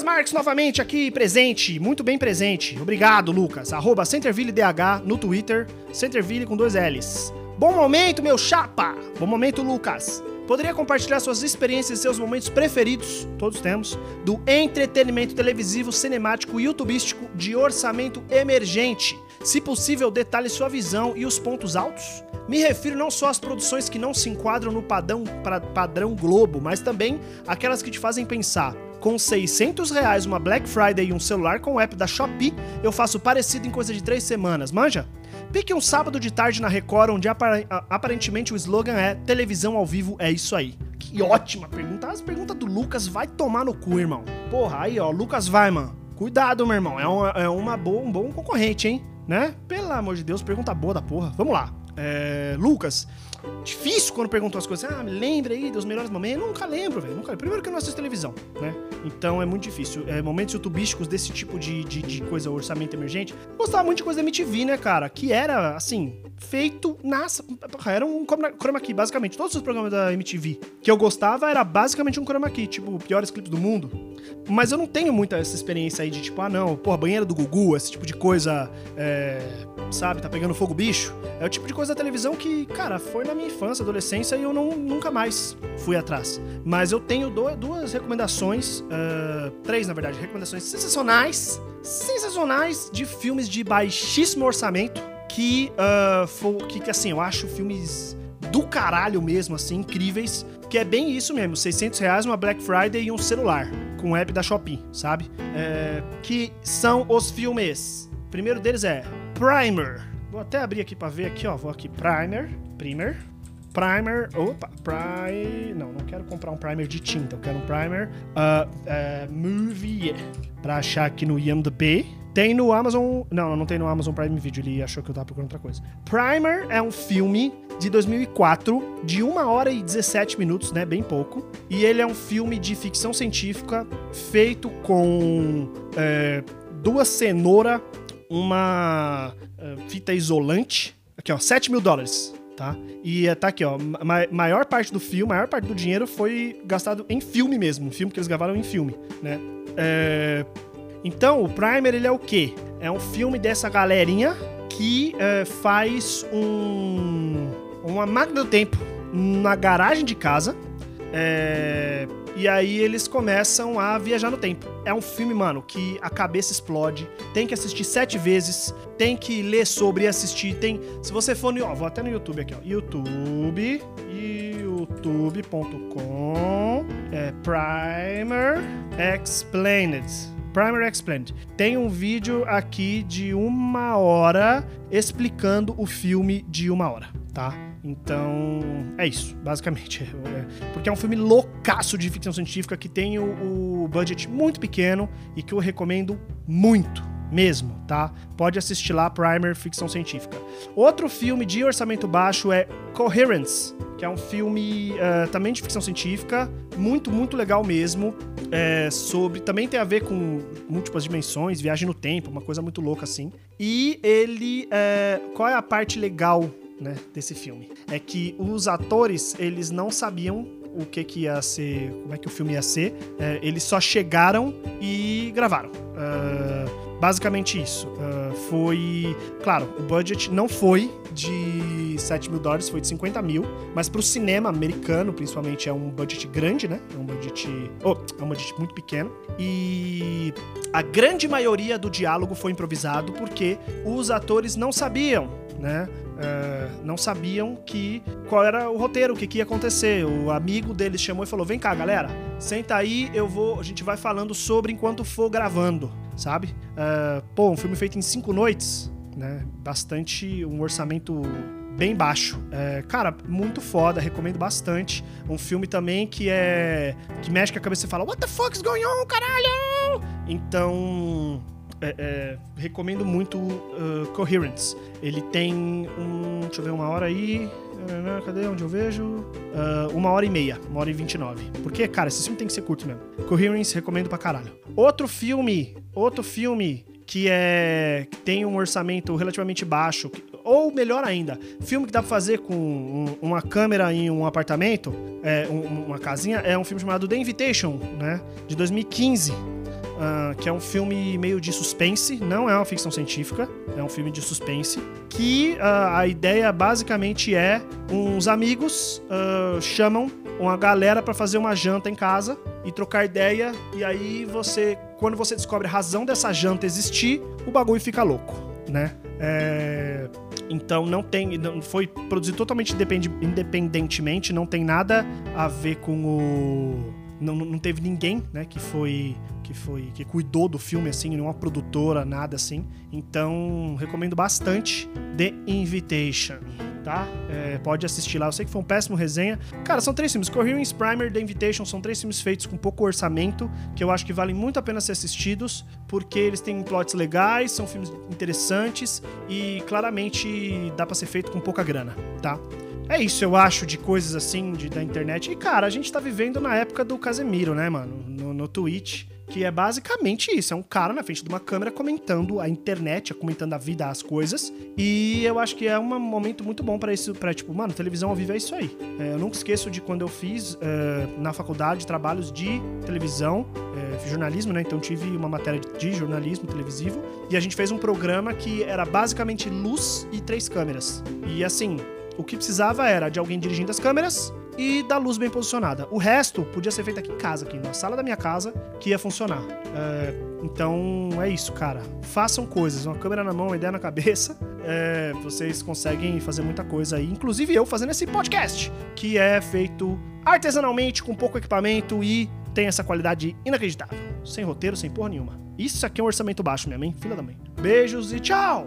Lucas Marques novamente aqui presente, muito bem presente. Obrigado, Lucas. Arroba CentervilleDH no Twitter, Centerville com dois L's. Bom momento, meu chapa! Bom momento, Lucas. Poderia compartilhar suas experiências e seus momentos preferidos, todos temos, do entretenimento televisivo, cinemático e youtubístico de orçamento emergente. Se possível, detalhe sua visão e os pontos altos. Me refiro não só às produções que não se enquadram no padrão, pra, padrão Globo, mas também aquelas que te fazem pensar. Com 600 reais, uma Black Friday e um celular com o app da Shopee, eu faço parecido em coisa de três semanas, manja? Pique um sábado de tarde na Record, onde aparentemente o slogan é televisão ao vivo é isso aí. Que ótima pergunta. As perguntas do Lucas vai tomar no cu, irmão. Porra, aí ó, Lucas vai, mano. Cuidado, meu irmão. É, uma, é uma boa, um bom concorrente, hein? Né? Pelo amor de Deus, pergunta boa da porra. Vamos lá. É, Lucas, difícil quando perguntam as coisas. Ah, me lembra aí dos melhores momentos. Eu nunca lembro, velho. Nunca. Primeiro que eu não assisto televisão, né? Então é muito difícil. É, momentos youtubísticos desse tipo de, de, de, coisa, orçamento emergente. Gostava muito de coisa da MTV, né, cara? Que era, assim, feito nas. Era um chroma key, basicamente. Todos os programas da MTV que eu gostava era basicamente um chroma key, tipo, piores clipes do mundo. Mas eu não tenho muita essa experiência aí de tipo, ah, não, porra, banheira do Gugu, esse tipo de coisa, é, sabe, tá pegando fogo bicho. É o tipo de coisa da televisão que, cara, foi na minha infância, adolescência e eu não, nunca mais fui atrás. Mas eu tenho do, duas recomendações, uh, três na verdade, recomendações sensacionais, sensacionais de filmes de baixíssimo orçamento que, uh, que, que assim, eu acho filmes do caralho mesmo, assim, incríveis. Que é bem isso mesmo, 600 reais, uma Black Friday e um celular, com o app da Shopee, sabe? É, que são os filmes. O primeiro deles é Primer. Vou até abrir aqui pra ver aqui, ó. Vou aqui, Primer, Primer, Primer, opa, Primer, não, não quero comprar um primer de tinta, eu quero um primer uh, uh, movie pra achar aqui no IMDb. Tem no Amazon. Não, não tem no Amazon Prime Video, ele achou que eu tava procurando outra coisa. Primer é um filme de 2004, de 1 hora e 17 minutos, né? Bem pouco. E ele é um filme de ficção científica feito com é, duas cenouras, uma é, fita isolante. Aqui, ó, 7 mil dólares. Tá? E é, tá aqui, ó. Ma maior parte do filme, maior parte do dinheiro foi gastado em filme mesmo. Um filme que eles gravaram em filme, né? É, então, o Primer, ele é o quê? É um filme dessa galerinha que faz um, uma máquina do tempo na garagem de casa. É, e aí eles começam a viajar no tempo. É um filme, mano, que a cabeça explode. Tem que assistir sete vezes. Tem que ler sobre e assistir. Tem. Se você for no. Ó, vou até no YouTube aqui, ó. YouTube. youtube.com. É, Primer Explained. Primer Explained. Tem um vídeo aqui de uma hora explicando o filme de uma hora, tá? Então, é isso, basicamente. É, porque é um filme loucaço de ficção científica que tem o, o budget muito pequeno e que eu recomendo muito mesmo, tá? Pode assistir lá Primer Ficção Científica. Outro filme de orçamento baixo é Coherence, que é um filme uh, também de ficção científica, muito, muito legal mesmo. É, sobre. Também tem a ver com múltiplas dimensões, viagem no tempo, uma coisa muito louca assim. E ele. É, qual é a parte legal né, desse filme? É que os atores, eles não sabiam o que, que ia ser, como é que o filme ia ser. É, eles só chegaram e gravaram. Uh, Basicamente isso. Uh, foi. Claro, o budget não foi de 7 mil dólares, foi de 50 mil, mas pro cinema americano, principalmente, é um budget grande, né? É um budget. Oh, é um budget muito pequeno. E a grande maioria do diálogo foi improvisado porque os atores não sabiam, né? Uh, não sabiam que qual era o roteiro, o que, que ia acontecer. O amigo deles chamou e falou: "Vem cá, galera, senta aí, eu vou, a gente vai falando sobre enquanto for gravando" sabe? Uh, pô, um filme feito em cinco noites, né? Bastante, um orçamento bem baixo. É, cara, muito foda, recomendo bastante. Um filme também que é. que mexe com a cabeça e fala: What the fuck is going on, caralho? Então. É, é, recomendo muito uh, Coherence. Ele tem um. Deixa eu ver, uma hora aí. Cadê onde eu vejo? Uh, uma hora e meia, uma hora e vinte e nove. Porque, cara, esse filme tem que ser curto mesmo. Coherence, recomendo pra caralho. Outro filme, outro filme que é que tem um orçamento relativamente baixo, ou melhor ainda, filme que dá pra fazer com um, uma câmera em um apartamento, é, um, uma casinha, é um filme chamado The Invitation, né? De 2015. Uh, que é um filme meio de suspense, não é uma ficção científica, é um filme de suspense, que uh, a ideia basicamente é uns amigos uh, chamam uma galera para fazer uma janta em casa e trocar ideia, e aí você, quando você descobre a razão dessa janta existir, o bagulho fica louco, né? É... Então não tem. Não, foi produzido totalmente independentemente, não tem nada a ver com o. Não, não teve ninguém, né, que foi que foi que cuidou do filme assim, nenhuma produtora, nada assim. Então, recomendo bastante The Invitation, tá? É, pode assistir lá. Eu sei que foi um péssimo resenha. Cara, são três filmes. Coherence Primer, The Invitation, são três filmes feitos com pouco orçamento, que eu acho que valem muito a pena ser assistidos, porque eles têm plots legais, são filmes interessantes e claramente dá para ser feito com pouca grana, tá? É isso, eu acho, de coisas assim de, da internet. E, cara, a gente tá vivendo na época do Casemiro, né, mano? No, no Twitch que é basicamente isso: é um cara na frente de uma câmera comentando a internet, comentando a vida, as coisas. E eu acho que é um momento muito bom para isso, para tipo, mano, televisão ao vivo é isso aí. É, eu nunca esqueço de quando eu fiz é, na faculdade trabalhos de televisão, é, jornalismo, né? Então tive uma matéria de jornalismo televisivo e a gente fez um programa que era basicamente luz e três câmeras. E assim, o que precisava era de alguém dirigindo as câmeras e da luz bem posicionada. O resto podia ser feito aqui em casa, aqui na sala da minha casa, que ia funcionar. É, então é isso, cara. Façam coisas, uma câmera na mão, uma ideia na cabeça. É, vocês conseguem fazer muita coisa aí, inclusive eu fazendo esse podcast, que é feito artesanalmente, com pouco equipamento e tem essa qualidade inacreditável. Sem roteiro, sem porra nenhuma. Isso aqui é um orçamento baixo mesmo, hein? Filha da mãe. Beijos e tchau!